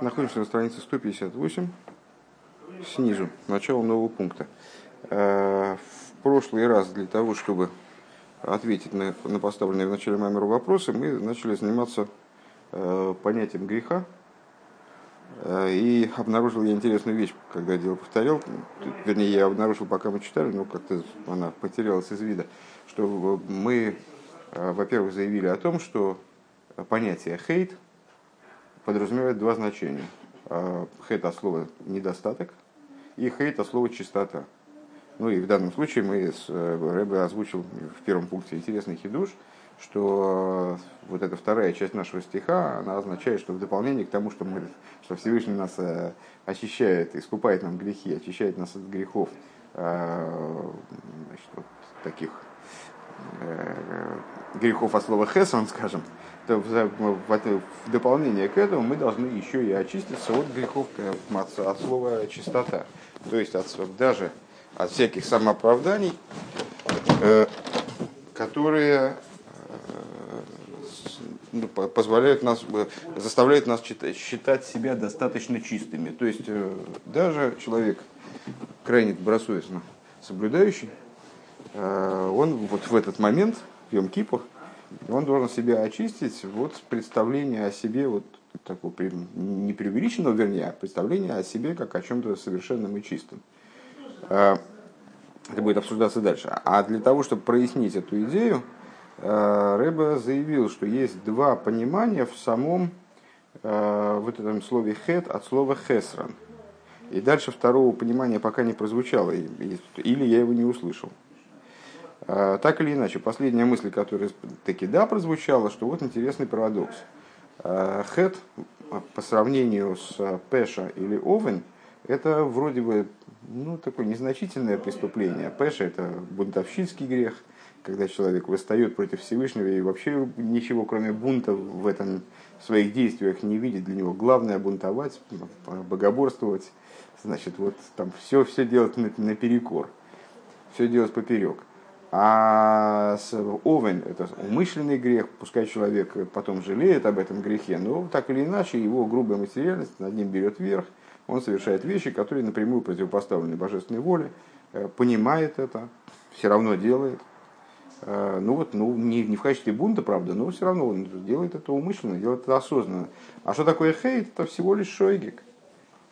Находимся на странице 158, снизу, начало нового пункта. Э, в прошлый раз для того, чтобы ответить на, на поставленные в начале Маймеру вопросы, мы начали заниматься э, понятием греха. Э, и обнаружил я интересную вещь, когда дело повторял. Вернее, я обнаружил, пока мы читали, но как-то она потерялась из вида, что мы, во-первых, заявили о том, что понятие хейт – подразумевает два значения. А, хейт от слова недостаток и хейт от слова чистота. Ну и в данном случае мы с э, Рэбе озвучил в первом пункте интересный хидуш, что вот эта вторая часть нашего стиха, она означает, что в дополнение к тому, что, мы, что Всевышний нас э, очищает, искупает нам грехи, очищает нас от грехов, э, значит, вот таких грехов от слова хесон, скажем, в, дополнение к этому мы должны еще и очиститься от грехов, от, от слова чистота. То есть от, даже от всяких самооправданий, э, которые э, ну, позволяют нас, э, заставляют нас считать, считать себя достаточно чистыми. То есть э, даже человек крайне добросовестно соблюдающий, э, он вот в этот момент, в Йом-Кипур, он должен себя очистить вот представление о себе, вот такого не преувеличенного, вернее, а представление о себе как о чем-то совершенном и чистом. А, это будет обсуждаться дальше. А для того, чтобы прояснить эту идею, а, Рэбе заявил, что есть два понимания в самом а, вот этом слове «хет» от слова «хесран». И дальше второго понимания пока не прозвучало, или я его не услышал. А, так или иначе, последняя мысль, которая таки да прозвучала, что вот интересный парадокс. А, Хет по сравнению с Пеша или Овен, это вроде бы ну, такое незначительное преступление. Пеша – это бунтовщицкий грех, когда человек восстает против Всевышнего и вообще ничего, кроме бунта, в этом в своих действиях не видит. Для него главное бунтовать, богоборствовать, значит, вот там все, все делать наперекор, все делать поперек. А с овен – это умышленный грех, пускай человек потом жалеет об этом грехе, но так или иначе его грубая материальность над ним берет верх, он совершает вещи, которые напрямую противопоставлены божественной воле, э, понимает это, все равно делает. Э, ну вот, ну, не, не в качестве бунта, правда, но все равно он делает это умышленно, делает это осознанно. А что такое хейт? Это всего лишь шойгик.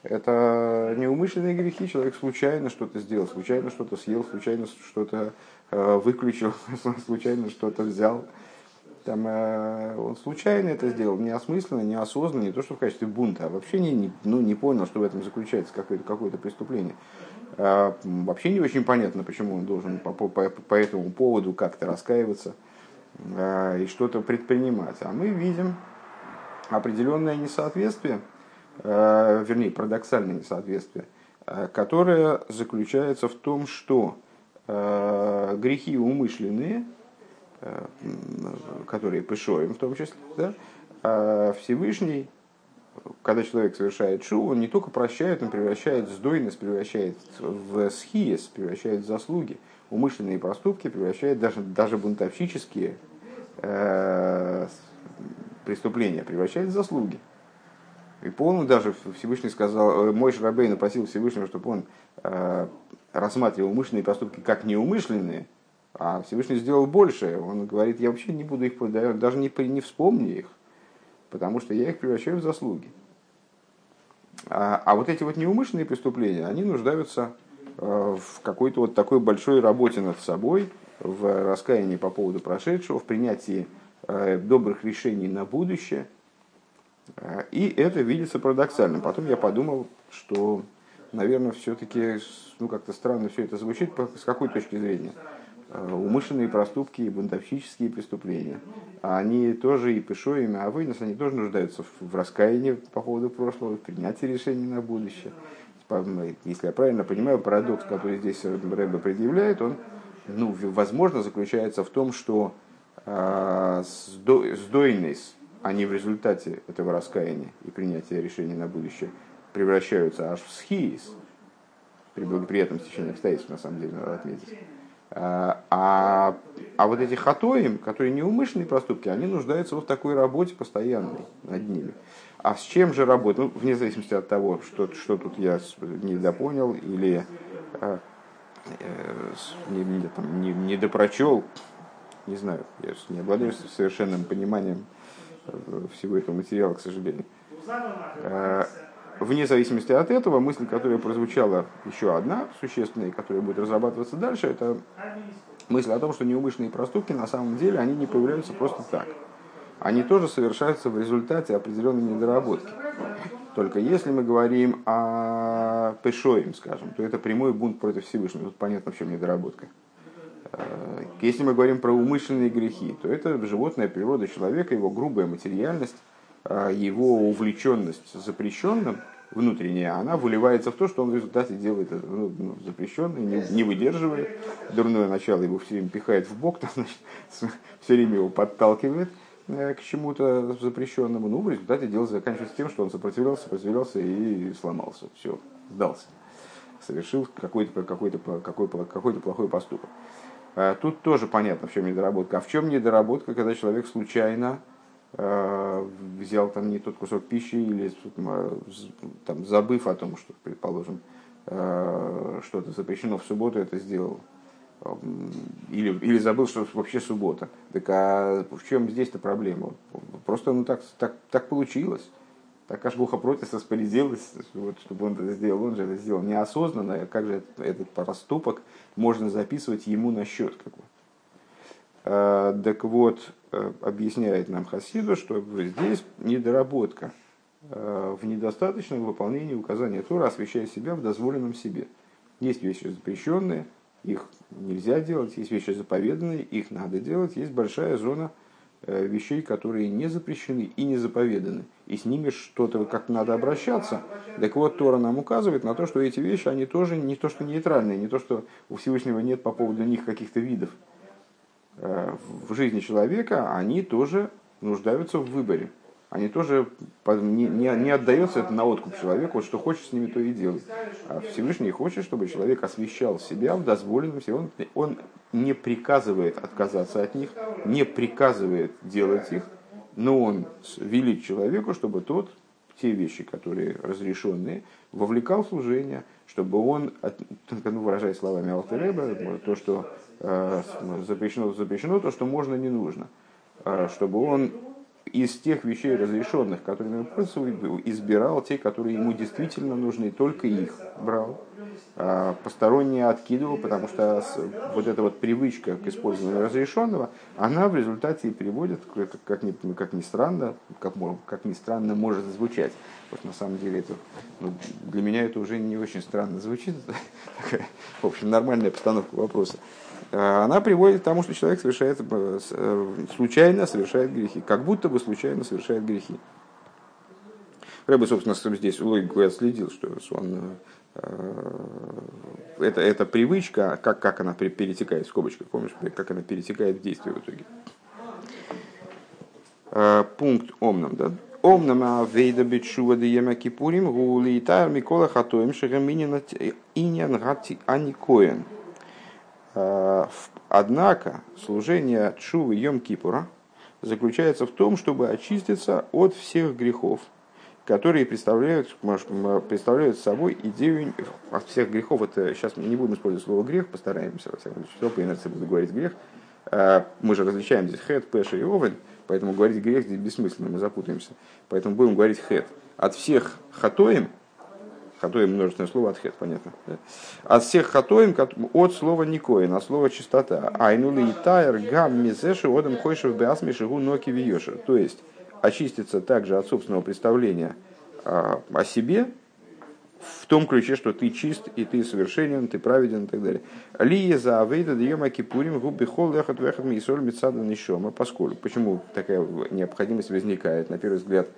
Это неумышленные грехи, человек случайно что-то сделал, случайно что-то съел, случайно что-то Э, выключил, случайно что-то взял. Там, э, он случайно это сделал, неосмысленно, неосознанно, не то, что в качестве бунта, а вообще не, ну, не понял, что в этом заключается какое-то какое преступление. А, вообще не очень понятно, почему он должен по, по, по этому поводу как-то раскаиваться а, и что-то предпринимать. А мы видим определенное несоответствие, вернее, парадоксальное несоответствие, которое заключается в том, что Э, грехи умышленные, э, которые пышоем в том числе, да, Всевышний, когда человек совершает шу, он не только прощает, он превращает сдойность, превращает в схиес, превращает в заслуги. Умышленные проступки превращает даже, даже бунтовщические э, преступления, превращает в заслуги. И полно даже Всевышний сказал, мой Шрабейн просил Всевышнего, чтобы он рассматривал умышленные поступки как неумышленные, а Всевышний сделал больше. Он говорит, я вообще не буду их, даже не, не вспомню их, потому что я их превращаю в заслуги. А, а вот эти вот неумышленные преступления, они нуждаются э, в какой-то вот такой большой работе над собой, в раскаянии по поводу прошедшего, в принятии э, добрых решений на будущее. Э, и это видится парадоксальным. Потом я подумал, что наверное, все-таки ну, как-то странно все это звучит. С какой точки зрения? Э, умышленные проступки и бунтовщические преступления. Они тоже и пешоими, а вынос, они тоже нуждаются в раскаянии по поводу прошлого, в принятии решений на будущее. Если я правильно понимаю, парадокс, который здесь Рэбе предъявляет, он, ну, возможно, заключается в том, что э, сдойность, а не в результате этого раскаяния и принятия решений на будущее – превращаются аж в схиис, при благоприятном стечении обстоятельств, на самом деле, надо отметить. А, а, а вот эти хатоим, которые неумышленные проступки, они нуждаются вот в такой работе постоянной над ними. А с чем же работать? Ну, вне зависимости от того, что, что тут я недопонял или э, э, не, не, там, не, не допрочел, не знаю, я не обладаю совершенным пониманием всего этого материала, к сожалению. Э, вне зависимости от этого, мысль, которая прозвучала еще одна, существенная, которая будет разрабатываться дальше, это мысль о том, что неумышленные проступки на самом деле они не появляются просто так. Они тоже совершаются в результате определенной недоработки. Только если мы говорим о Пешоим, скажем, то это прямой бунт против Всевышнего. Тут понятно, в чем недоработка. Э, если мы говорим про умышленные грехи, то это животная природа человека, его грубая материальность, э, его увлеченность запрещенным, внутренняя, она выливается в то, что он в результате делает ну, ну, запрещенное, не, не выдерживает, дурное начало его все время пихает в бок, там, значит, все время его подталкивает э, к чему-то запрещенному. Ну, в результате дело заканчивается тем, что он сопротивлялся, сопротивлялся и сломался. Все, сдался. Совершил какой-то какой -то, какой -то, какой -то плохой поступок. А тут тоже понятно, в чем недоработка. А в чем недоработка, когда человек случайно Э, взял там не тот кусок пищи или там, забыв о том, что, предположим, э, что-то запрещено в субботу, это сделал. Или, или забыл, что вообще суббота. Так а в чем здесь-то проблема? Просто ну, так, так, так получилось. Так Бога против распорядилась, вот, чтобы он это сделал. Он же это сделал неосознанно. Как же этот, этот поступок можно записывать ему на счет? Как бы? Э, так вот, э, объясняет нам Хасиду, что здесь недоработка э, в недостаточном выполнении указания Тора, освящая себя в дозволенном себе. Есть вещи запрещенные, их нельзя делать, есть вещи заповеданные, их надо делать, есть большая зона вещей, которые не запрещены и не заповеданы, и с ними что-то как надо обращаться. Так вот, Тора нам указывает на то, что эти вещи, они тоже не то, что нейтральные, не то, что у Всевышнего нет по поводу них каких-то видов Э, в жизни человека, они тоже нуждаются в выборе. Они тоже не, не, не отдается это на откуп человеку, вот что хочет с ними, то и делать. А Всевышний хочет, чтобы человек освещал себя в дозволенном себе. Он, он не приказывает отказаться от них, не приказывает делать их, но он велит человеку, чтобы тот те вещи, которые разрешенные, вовлекал в служение, чтобы он, ну, выражая словами Алтереба, то, что Э, запрещено, запрещено то, что можно, не нужно. Э, чтобы он из тех вещей разрешенных, которыми он пользуется, избирал те, которые ему действительно нужны, только их брал. А посторонние откидывал, потому что вот эта вот привычка к использованию разрешенного, она в результате и приводит, как ни, как ни странно, как, как ни странно может звучать. Вот на самом деле это, ну, для меня это уже не очень странно звучит, в общем, нормальная постановка вопроса. Э, она приводит к тому, что человек совершает, э, э, случайно совершает грехи, как будто бы случайно совершает грехи. Рэбе, собственно, здесь логику я следил, что он, это, это привычка, как, как она перетекает, в скобочках, помнишь, как она перетекает в действие в итоге. Пункт омном, да? Омном авейда битшува диема кипурим гули тайр микола хатоем шагаминина иньян гати аникоен. Э, однако служение Чувы Йом Кипура заключается в том, чтобы очиститься от всех грехов, которые представляют, представляют собой идею от всех грехов. Это сейчас мы не будем использовать слово грех, постараемся, во всяком случае, по инерции буду говорить грех. Э, мы же различаем здесь хет, пеша и овен, поэтому говорить грех здесь бессмысленно, мы запутаемся. Поэтому будем говорить хет. От всех хатоем, Хатоим множественное слово от хет, понятно. От всех хатоим от слова никоин, от слова чистота. Айнули и тайр гам мизеши одам койшев беасми шигу ноки виешер. То есть очиститься также от собственного представления а, о себе, в том ключе, что ты чист и ты совершенен, ты праведен и так далее. Ли за авейда даема кипурим губи хол лехат вехат мисоль мецада нишома. Поскольку, почему такая необходимость возникает, на первый взгляд,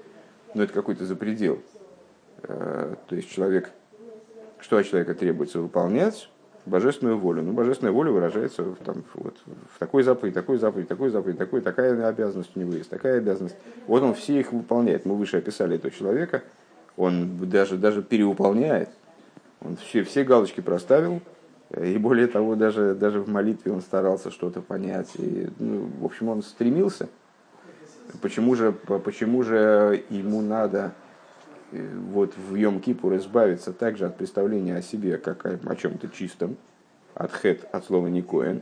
ну это какой-то запредел. Э, то есть человек, что от человека требуется выполнять? Божественную волю. Ну, божественная воля выражается в, там, вот, в такой заповеди, такой заповеди, такой заповеди, такой, такая обязанность у него есть, такая обязанность. Вот он все их выполняет. Мы выше описали этого человека. Он даже, даже перевыполняет. Он все, все галочки проставил. И более того, даже, даже в молитве он старался что-то понять. И, ну, в общем, он стремился. Почему же, почему же ему надо э, вот в Йом-Кипур избавиться также от представления о себе как о, чем-то чистом, от хет, от слова никоин,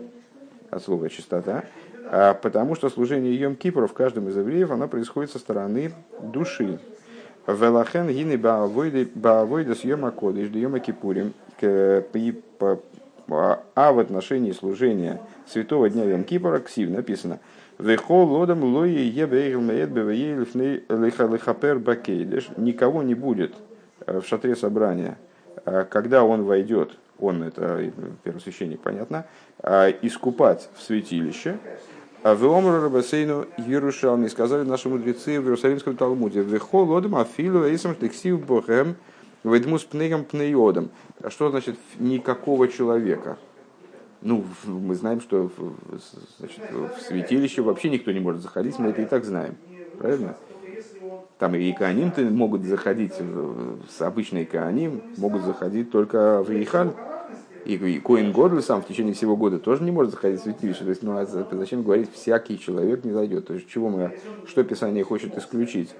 от слова чистота, а потому что служение Йом-Кипура в каждом из евреев, оно происходит со стороны души. Велахен гины баавойда с Йома Кодыш, Йома Кипурим, а в отношении служения святого дня Йом Кипура, ксив написано, Вехол лодам лои ебейл меет лихапер бакейдеш. Никого не будет э, в шатре собрания, э, когда он войдет, он это первосвященник, понятно, э, искупать в святилище. А в Омру Рабасейну Иерушалми сказали наши мудрецы в Иерусалимском Талмуде. Вехол лодам афилу эйсам тексив бохем ведмус пнеем пнеодом. А что значит никакого человека? Ну, мы знаем, что значит, в святилище вообще никто не может заходить, мы это и так знаем. Правильно? Там и иконим могут заходить, с обычной иконим могут заходить только в Ихаль. И Коин Годль сам в течение всего года тоже не может заходить в святилище. То есть, ну, а зачем говорить, всякий человек не зайдет? То есть, чего мы, что Писание хочет исключить?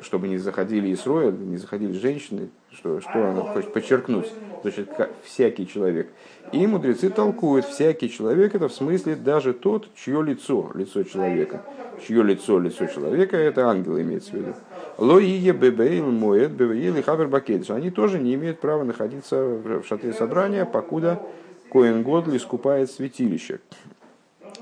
Чтобы не заходили и Исроя, не заходили женщины, что, что она хочет подчеркнуть, значит, всякий человек. И мудрецы толкуют, всякий человек это в смысле даже тот, чье лицо, лицо человека. Чье лицо, лицо человека, это ангел имеется в виду. Лоие бебейл моет бебейл и хабер бакедиш. Они тоже не имеют права находиться в шатре собрания, покуда Коэн Годли искупает святилище.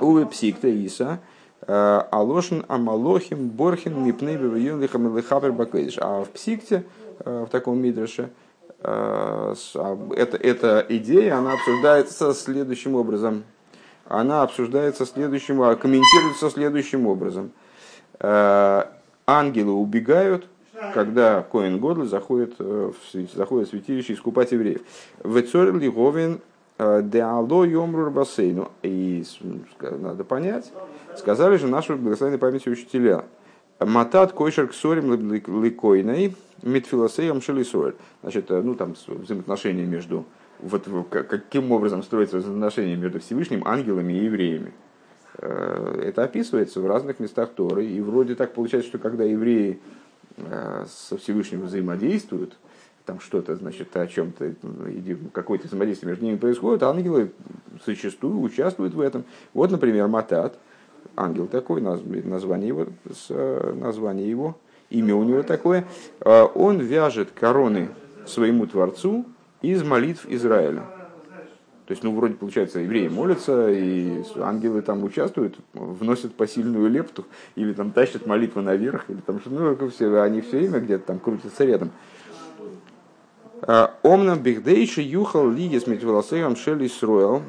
Уве псикта Иса, Алошин Амалохим Борхин Мипнейбе Юнлихам Лихабер Баквейдиш. А в псикте, э, в таком мидреше, э, а, эта, эта идея, она обсуждается следующим образом. Она обсуждается следующим, а, комментируется следующим образом. Ангелы убегают, когда Коин Годл заходит заходит в святилище искупать евреев. Вецорил Лиговин Деало Йомрур Бассейну. И надо понять, сказали же наши благословенной памяти учителя. Матат койшер ксорим ликойной митфилосеем шелисуэль. Значит, ну там взаимоотношения между вот каким образом строится взаимоотношения между Всевышним, ангелами и евреями. Э, это описывается в разных местах Торы, и вроде так получается, что когда евреи э, со Всевышним взаимодействуют, там что-то, значит, о чем-то, какое-то взаимодействие между ними происходит, ангелы зачастую участвуют в этом. Вот, например, Матат, ангел такой, название его, название его, имя у него такое, а он вяжет короны своему Творцу из молитв Израиля. То есть, ну, вроде, получается, евреи молятся, и ангелы там участвуют, вносят посильную лепту, или там тащат молитвы наверх, или там, ну, все, они все время где-то там крутятся рядом. Омнам бихдейши юхал лигис митвелосеем шели сроил.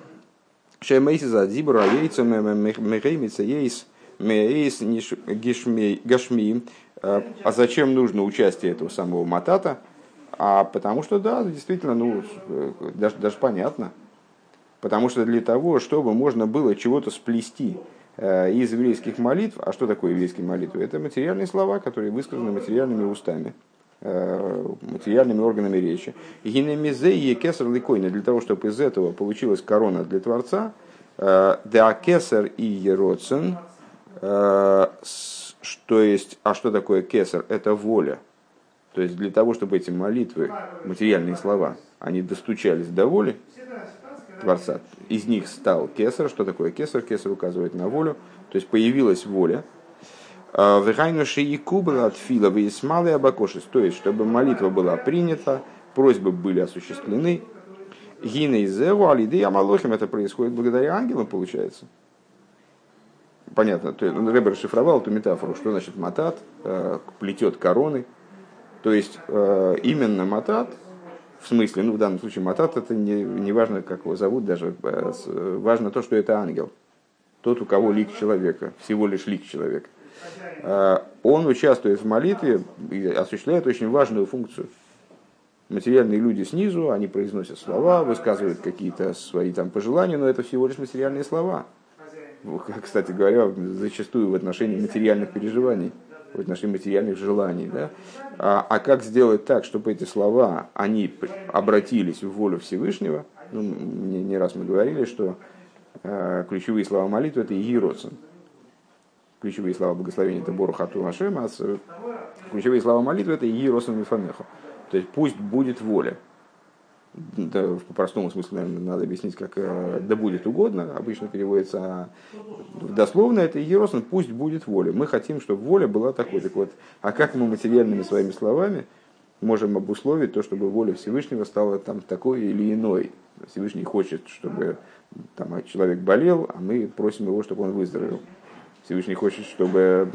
Шемейси за дибра яйца мехеймица ейс мейс гашми. А зачем нужно участие этого самого матата? А потому что, да, действительно, ну, даже, даже понятно. Потому что для того, чтобы можно было чего-то сплести из еврейских молитв, а что такое еврейские молитвы? Это материальные слова, которые высказаны материальными устами. Э, материальными органами речи. Гинемизе и кесар ликойна, для того, чтобы из этого получилась корона для Творца, э, да кесар и ероцен, э, что есть, а что такое кесар? Это воля. То есть для того, чтобы эти молитвы, материальные слова, они достучались до воли Творца, из них стал кесар. Что такое кесар? Кесар указывает на волю. То есть появилась воля, Вехайнуши и кубла от фила весмалы абакошис. То есть, чтобы молитва была принята, просьбы были осуществлены. Гина из Эву, Алиды Амалохим, это происходит благодаря ангелам, получается. Понятно, то есть, Рэбер расшифровал эту метафору, что значит матат, э, плетет короны. То есть, э, именно матат, в смысле, ну в данном случае матат, это не, не важно, как его зовут, даже э, важно то, что это ангел. Тот, у кого лик человека, всего лишь лик человека. Э, он участвует в молитве и осуществляет очень важную функцию. Материальные люди снизу, они произносят слова, высказывают какие-то свои там пожелания, но это всего лишь материальные слова. Кстати говоря, зачастую в отношении материальных переживаний, в отношении материальных желаний. Да? А, а как сделать так, чтобы эти слова, они обратились в волю Всевышнего? Ну, не, не раз мы говорили, что э, ключевые слова молитвы – это «Иероцин», ключевые слова благословения это Бору Хату Ашем, а ключевые слова молитвы это Иеросом и Фанехо. То есть пусть будет воля. Да, в простом смысле, наверное, надо объяснить, как э, «да будет угодно», обычно переводится, а дословно это Иеросом, пусть будет воля. Мы хотим, чтобы воля была такой. Так вот, а как мы материальными своими словами можем обусловить то, чтобы воля Всевышнего стала там такой или иной? Всевышний хочет, чтобы там, человек болел, а мы просим его, чтобы он выздоровел. Всевышний хочет, чтобы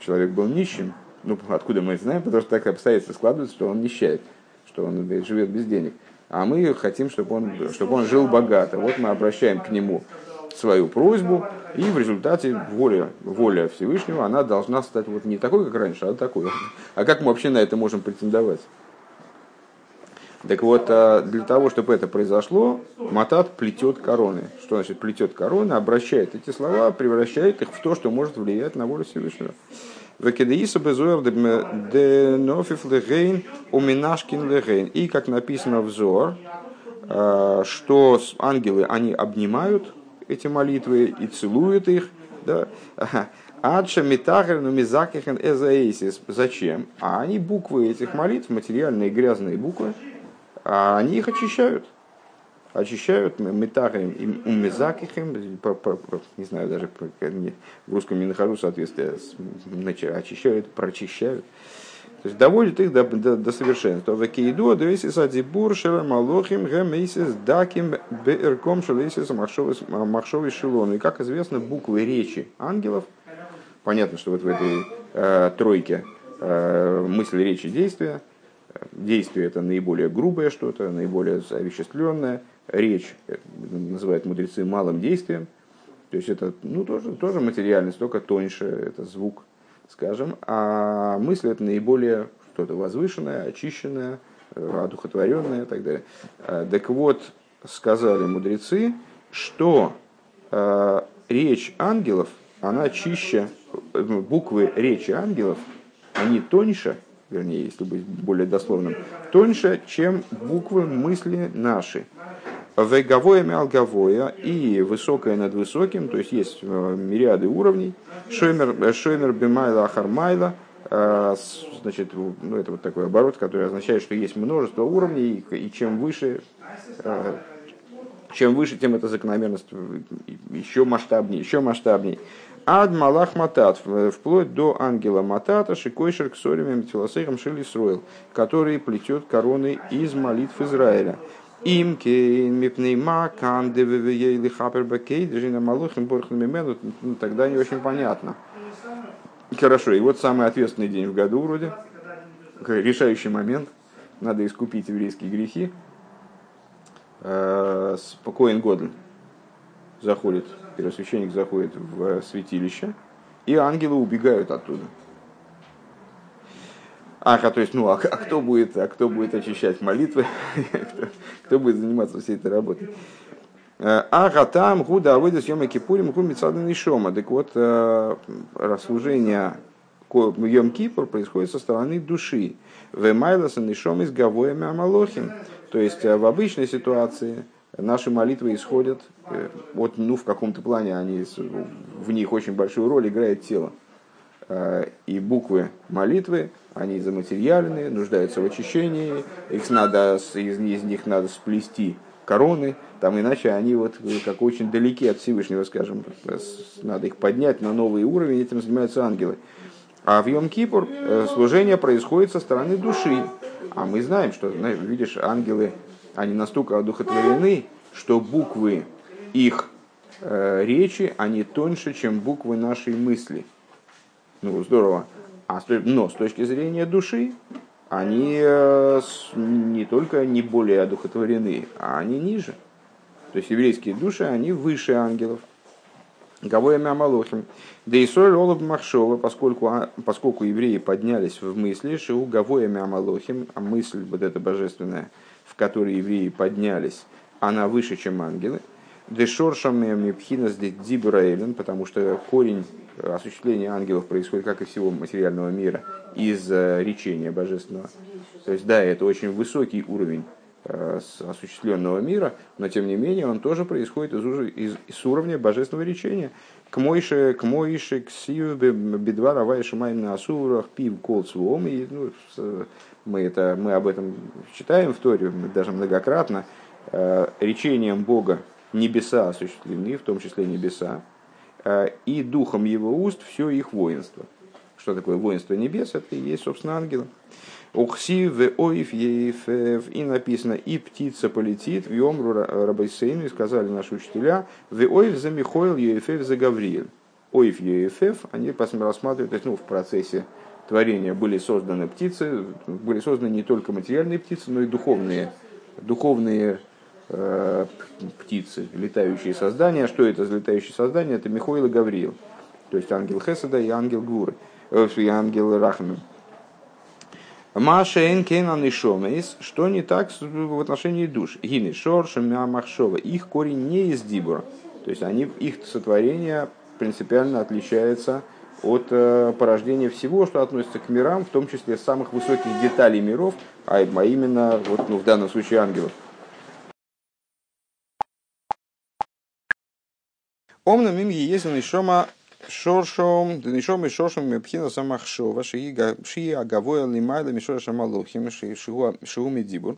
человек был нищим. Ну, откуда мы знаем? Потому что так обстоятельства складываются, что он нищает, что он живет без денег а мы хотим, чтобы он, чтобы он жил богато. Вот мы обращаем к нему свою просьбу, и в результате воля, воля Всевышнего, она должна стать вот не такой, как раньше, а такой. А как мы вообще на это можем претендовать? Так вот, а для того, чтобы это произошло, Матат плетет короны. Что значит плетет короны? Обращает эти слова, превращает их в то, что может влиять на волю Всевышнего. И как написано в Зор, э, что ангелы, они обнимают эти молитвы и целуют их. Да? Адша митахер нумизакихен эзаэсис. Зачем? А они буквы этих молитв, материальные грязные буквы, а они их очищают очищают метахаем и умезакихем, не знаю, даже в русском не нахожу соответствия, очищают, прочищают. То есть доводит их до, до, до совершенства. В Кейду адвесис адибур шера малохим гемейсис даким беэрком шелейсис махшовый шилону. И как известно, буквы речи ангелов, понятно, что вот в этой э, тройке э, мысли, речи, действия, действие это наиболее грубое что-то, наиболее овеществленное, речь э, называют мудрецы малым действием, то есть это ну, тоже, тоже материальность, только тоньше, это звук, скажем, а мысль это наиболее что-то возвышенное, очищенное, э, одухотворенное и так далее. А, так вот, сказали мудрецы, что э, речь ангелов, она чище, буквы речи ангелов, они тоньше, вернее, если быть более дословным, тоньше, чем буквы мысли наши. Веговое мялговое и высокое над высоким, то есть есть э, мириады уровней. Шоймер, э, шоймер бимайла ахармайла, э, значит, ну, это вот такой оборот, который означает, что есть множество уровней, и чем выше, чем выше, тем эта закономерность еще масштабнее, еще масштабнее. Ад Малах Матат, вплоть до ангела Матата, Шикойшер Ксорим Филосейхом Шилисроил, который плетет короны из молитв Израиля. Им кейн мипнейма кан девевеели хапер бакей дежина малухим борхнами мену, ну, тогда не очень понятно. Хорошо, и вот самый ответственный день в году вроде, решающий момент, надо искупить еврейские грехи. Спокоен Годен заходит, первосвященник заходит в святилище, и ангелы убегают оттуда. Ага, то есть, ну, а, а кто будет, а кто будет очищать молитвы, кто, кто будет заниматься всей этой работой? Э, ага, там гуда авойда съема кипурим гу митсаден шома. Так вот, э, расслужение Йом Кипур происходит со стороны души. Вемайласан и шом из гавоями амалохим. То есть, э, в обычной ситуации наши молитвы исходят, вот, ну, в каком-то плане они, в них очень большую роль играет тело. И буквы молитвы они заматериальные, нуждаются в очищении, их надо, из, из них надо сплести короны, там иначе они вот как очень далеки от Всевышнего, скажем, надо их поднять на новый уровень, этим занимаются ангелы. А в Йом-Кипур э, служение происходит со стороны души. А мы знаем, что, видишь, ангелы, они настолько одухотворены, что буквы их э, речи, они тоньше, чем буквы нашей мысли. Ну, здорово. А но с точки зрения души, они э, не только не более одухотворены, а они ниже. То есть еврейские души, они выше ангелов. Гавоя Мямалохим. Да и соль Олаб Махшова, поскольку, а, поскольку евреи поднялись в мысли, что у Гавоя Мямалохим, а мысль вот эта божественная, которой евреи поднялись, она выше, чем ангелы. Дешоршам Мипхинас Дибраэлен, потому что корень осуществления ангелов происходит, как и всего материального мира, из э, речения божественного. То есть, да, это очень высокий уровень осуществленного мира, но тем не менее он тоже происходит из, из, из уровня божественного речения. К Мойше, к Мойше, к Сию, Бедва, Равай, Шамайн, на Асурах, Пив, Кол, Свом. И, ну, мы, это, мы об этом читаем в Торе, даже многократно. Э, речением Бога небеса осуществлены, в том числе небеса, э, и духом его уст все их воинство. Что такое воинство небес? Это и есть, собственно, ангелы. Ухси в оив ейфев. И написано, и птица полетит, в йомру рабайсейну, сказали наши учителя, в оив за Михоил ейфев за Гавриил. Оив ейфев, они рассматривают, то есть, ну, в процессе творения были созданы птицы, были созданы не только материальные птицы, но и духовные, духовные э, птицы, летающие создания. Что это за летающие создания? Это Михоил и Гавриил. То есть ангел Хеседа и ангел Гуры, э, и ангел Рахмин. Маша Энкенан и Шомейс, что не так в отношении душ. Гины Шорша Махшова. Их корень не из Дибура. То есть они, их сотворение принципиально отличается от э, порождения всего, что относится к мирам, в том числе самых высоких деталей миров, а, а именно вот, ну, в данном случае ангелов. Омна мим езен шома Шоршом, Денишом и Шоршом Мепхина Самахшова, Шии Агавоя Лимайла Мишора Шамалохим, Шиу Медибур.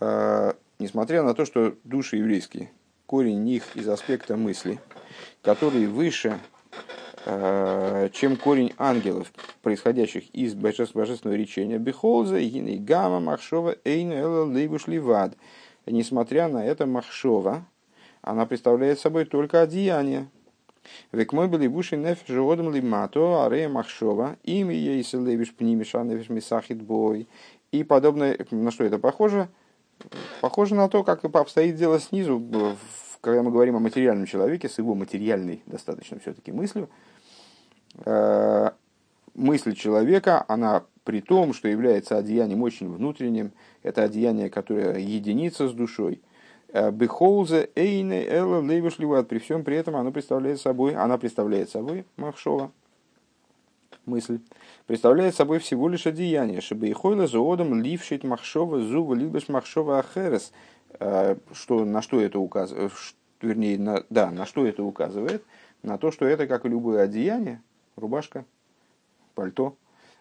А, несмотря на то, что души еврейские, корень них из аспекта мысли, который выше, а, чем корень ангелов, происходящих из божественного речения, Бехолза, Гины Гама, Махшова, Эйна, Эла, Лейбуш, Ливад. Несмотря на это, Махшова, она представляет собой только одеяние, Век мой были буши нефиш живодом лимато, арея махшова, имя ейся левиш пнимиша нефиш мисахит бой. И подобное, на что это похоже? Похоже на то, как обстоит дело снизу, когда мы говорим о материальном человеке, с его материальной достаточно все-таки мыслью. Э, мысль человека, она при том, что является одеянием очень внутренним, это одеяние, которое единица с душой – Э, Бехолзе Эйне Элла Лейвиш При всем при этом она представляет собой, она представляет собой Махшова, мысль, представляет собой всего лишь одеяние. Чтобы и хойла зоодом лившит Махшова зуба либеш Махшова Ахерес. Э, что, на что это указывает? Вернее, на, да, на что это указывает? На то, что это, как и любое одеяние, рубашка, пальто,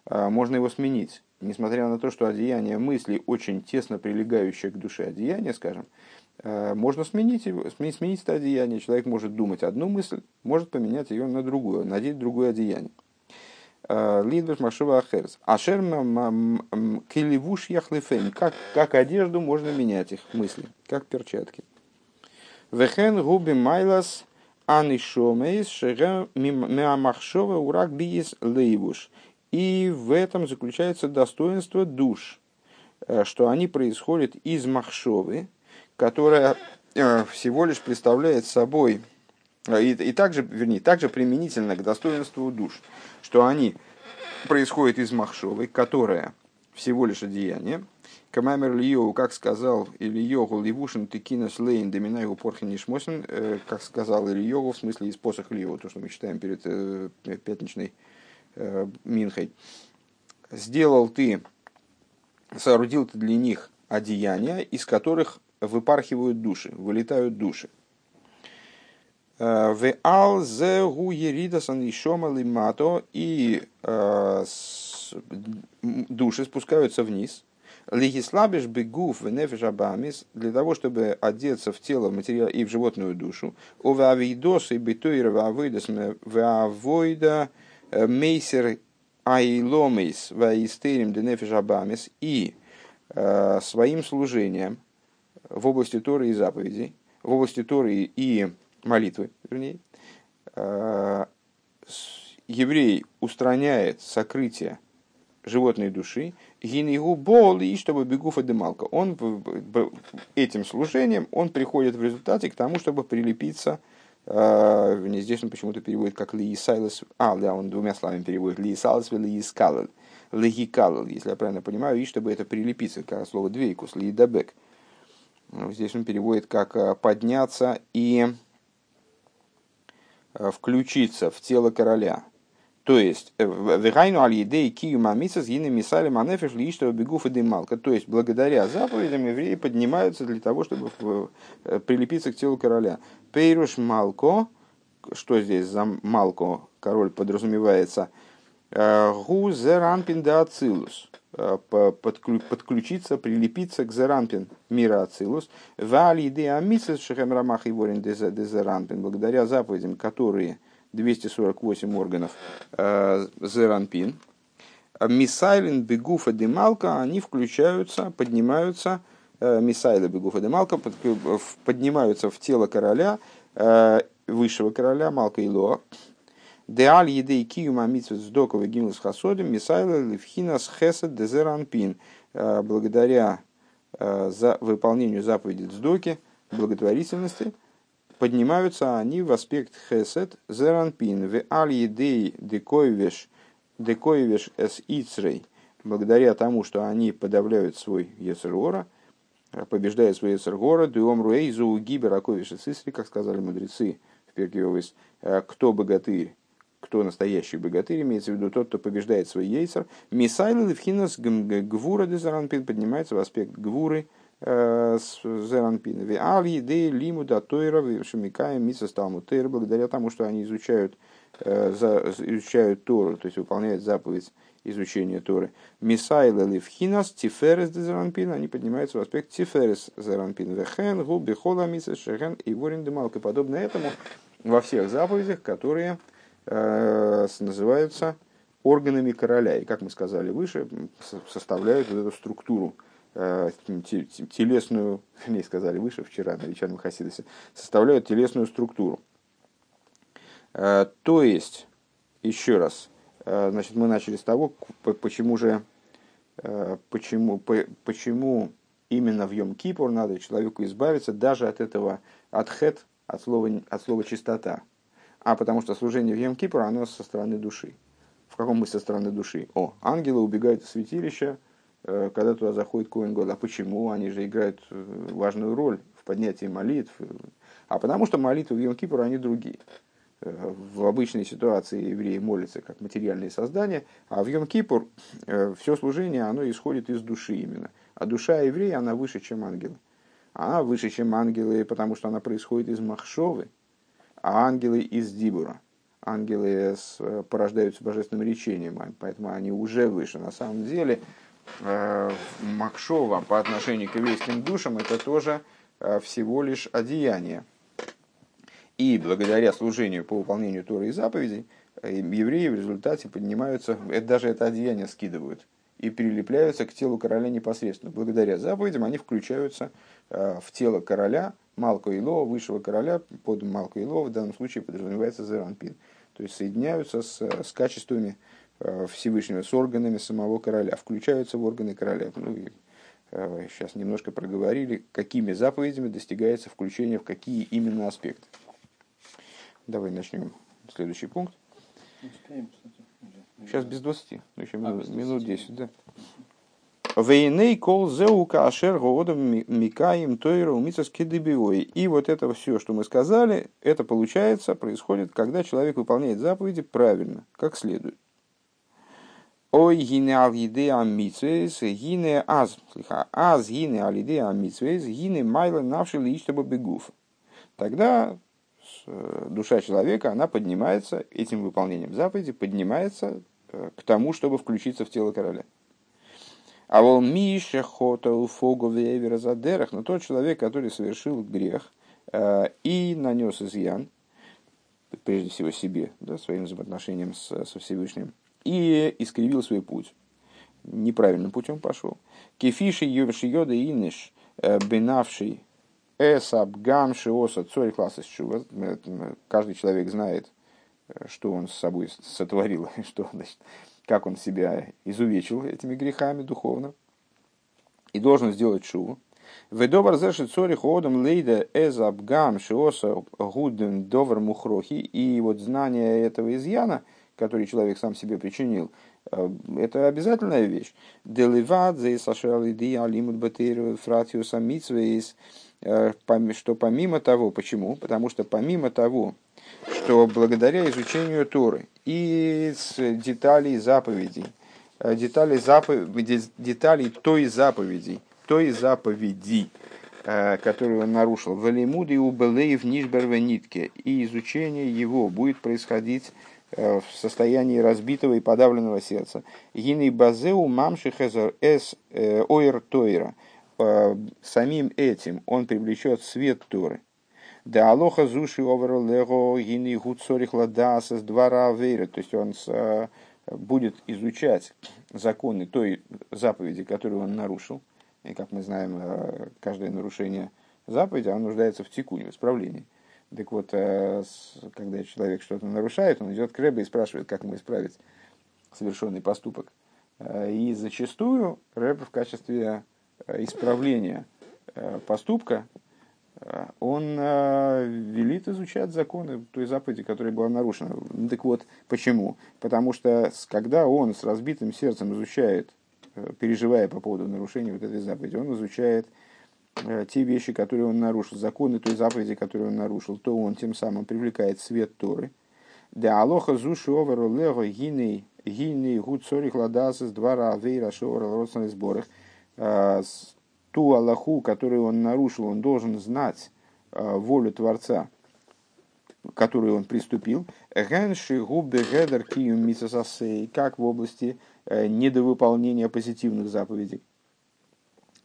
э, можно его сменить. Несмотря на то, что одеяние мысли очень тесно прилегающее к душе одеяние, скажем, Э, можно сменить, его, сменить, сменить это одеяние. Человек может думать одну мысль, может поменять ее на другую, надеть другое одеяние. Э, Лидбеш Машува Ахерс. Ашер Келевуш Яхлифейн. Как, как одежду можно менять их мысли, как перчатки. Вехен губи майлас анишомейс шега миамахшова урак биес лейвуш. И в этом заключается достоинство душ, э, что они происходят из махшовы, которая э, всего лишь представляет собой, э, и, и также, вернее, также применительно к достоинству душ, что они происходят из махшовы, которая всего лишь одеяние, Камамер Лиову, как сказал Ильёгу Ливушин Текинас Лейн Доминайгу Порхин Шмосин, э, как сказал Ильёгу, в смысле из посох Ильёгу, то, что мы читаем перед пятничной Минхой. Сделал ты, соорудил ты для них одеяния, из которых выпархивают души, вылетают души. Э, в ал зе гу еридасан ишома лимато и э, души спускаются вниз. Лихислабиш бегуф в нефиш для того, чтобы одеться в тело материал и в животную душу. Уве авидос и битуир в авойдас в авойда э, мейсер айломейс в аистерим де нефиш абамис и своим служением – в области Торы и заповедей, в области Торы и молитвы, вернее, э, еврей устраняет сокрытие животной души, гинигу бол, и чтобы бегуфа демалка. Он этим служением он приходит в результате к тому, чтобы прилепиться Uh, здесь он почему-то переводит как Лиисайлас, а, да, он двумя словами переводит Лиисайлас и Лиискалал, Легикалал, если я правильно понимаю, и чтобы это прилепиться, как слово двейкус, Лиидабек. Ну, здесь он переводит как э, подняться и э, включиться в тело короля. То есть, вегайну аль едей кию мамица с гины мисали манефиш лиштова. То есть, благодаря заповедям евреи поднимаются для того, чтобы прилепиться к телу короля. Пейруш малко, что здесь за малко король подразумевается, гу зеранпин да ацилус подключиться, прилепиться к Зеранпин мира Ацилус, Вали де Амисес Шехем Рамах и Ворин де Зеранпин, благодаря заповедям, которые 248 органов э, Зеранпин, Мисайлин Бегуфа Демалка, они включаются, поднимаются, э, Мисайла Бегуфа Демалка, поднимаются в тело короля, э, высшего короля Малка Илоа, Деаль едей киюма митсвет сдокова гимлс хасодим мисайла левхинас хесед дезеранпин. Э, благодаря э, за выполнению заповеди сдоки, благотворительности, поднимаются они в аспект хесед зеранпин. В аль едей декоевеш декоевеш эс ицрей. Благодаря тому, что они подавляют свой Ецергора, э, побеждают свой Ецергора, дуом руэй зоу гибер аковиш как сказали мудрецы в Перкиовис, кто богатырь, кто настоящий богатырь, имеется в виду тот, кто побеждает свой ейцер. Мисайл Левхинас Гвура де Заранпин поднимается в аспект Гвуры э, с Заранпина. Ви ал еде лиму да тойра шамикая миса сталмутейр, благодаря тому, что они изучают, э, изучают Тору, то есть выполняют заповедь изучения Торы. Мисайла Левхинас Тиферес де Заранпин, они поднимаются в аспект Тиферес Заранпин. Вехен, гу, бехола, миса, шехен и ворин демалка. Подобно этому во всех заповедях, которые называются органами короля. И, как мы сказали выше, составляют вот эту структуру э, телесную, не сказали выше вчера на вечернем Хасидосе, составляют телесную структуру. Э, то есть, еще раз, значит, мы начали с того, почему же, почему, почему именно в Йом Кипур надо человеку избавиться даже от этого, от хет, от слова, от слова чистота а потому что служение в Йом оно со стороны души. В каком мы со стороны души? О, ангелы убегают из святилища, э, когда туда заходит Коин Год. А почему? Они же играют э, важную роль в поднятии молитв. А потому что молитвы в Йом они другие. Э, в обычной ситуации евреи молятся как материальные создания, а в Йом все служение, оно исходит из души именно. А душа еврея, она выше, чем ангелы. Она выше, чем ангелы, потому что она происходит из махшовы, а ангелы из Дибура. Ангелы э, порождаются божественным речением, а поэтому они уже выше. На самом деле, э, Макшова по отношению к еврейским душам это тоже э, всего лишь одеяние. И благодаря служению по выполнению Торы и заповедей, евреи в результате поднимаются, это, даже это одеяние скидывают и прилепляются к телу короля непосредственно. Благодаря заповедям они включаются в тело короля, Малку Илова, высшего короля, под Малку Илова в данном случае подразумевается Зеранпин. То есть соединяются с, с качествами э, Всевышнего, с органами самого короля, включаются в органы короля. Ну, и, э, сейчас немножко проговорили, какими заповедями достигается включение в какие именно аспекты. Давай начнем следующий пункт. Сейчас без 20, ну еще минут, а, минут 10, да. Вейней кол зеука ашер годом микаем тойра умица скидыбиой. И вот это все, что мы сказали, это получается, происходит, когда человек выполняет заповеди правильно, как следует. Ой, гине алиде амитсвейс, гине аз, аз гине алиде амитсвейс, гине майла навши личтаба бегуф. Тогда э, душа человека, она поднимается, этим выполнением заповеди, поднимается э, к тому, чтобы включиться в тело короля. А вол Миша Хота Фогу Задерах, но тот человек, который совершил грех э, и нанес изъян, прежде всего себе, да, своим взаимоотношениям с, со Всевышним, и искривил свой путь. Неправильным путем пошел. Кефиши Йовши Йода Иниш, э, бенавший Гамши Оса Цорь класса Каждый человек знает, э, что он с собой сотворил, что значит, как он себя изувечил этими грехами духовно, и должен сделать шуву. Ведовар зашит цори ходом лейда эзабгам шиоса гуден довар мухрохи. И вот знание этого изъяна, который человек сам себе причинил, Это обязательная вещь. Деливад, зейсашалиди, алимут батыру, фратиус амитсвейс, что помимо того, почему? Потому что помимо того, что благодаря изучению Торы и деталей заповедей, деталей, заповедей, деталей той заповеди, той заповеди, которую он нарушил, в Алимуде у Белеев Нишберве Нитке, и изучение его будет происходить Э, в состоянии разбитого и подавленного сердца. Гины базеу мамши хезер эс э, ойр тойра. Самим этим он привлечет свет Торы. Да алоха зуши оверлего гины гуцорих ладаса с двора авейра. То есть он э, будет изучать законы той заповеди, которую он нарушил. И как мы знаем, каждое нарушение заповеди, оно нуждается в текуне, в исправлении. Так вот, э, когда человек что-то нарушает, он идет к Рэбе и спрашивает, как ему исправить совершенный поступок. Э, и зачастую Рэбе в качестве э, исправления поступка он велит изучать законы той заповеди, которая была нарушена. Так вот, почему? Потому что когда он с разбитым сердцем изучает, переживая по поводу нарушения вот этой заповеди, он изучает Э, те вещи, которые он нарушил, законы той заповеди, которые он нарушил, то он тем самым привлекает свет Торы. Да алоха зуши оверу лего гиней гиней гуд сорих ладасис двора авейра шовара родственных сборах. Э, ту Аллаху, которую он нарушил, он должен знать э, волю Творца, которую он приступил. Как в области недовыполнения позитивных заповедей.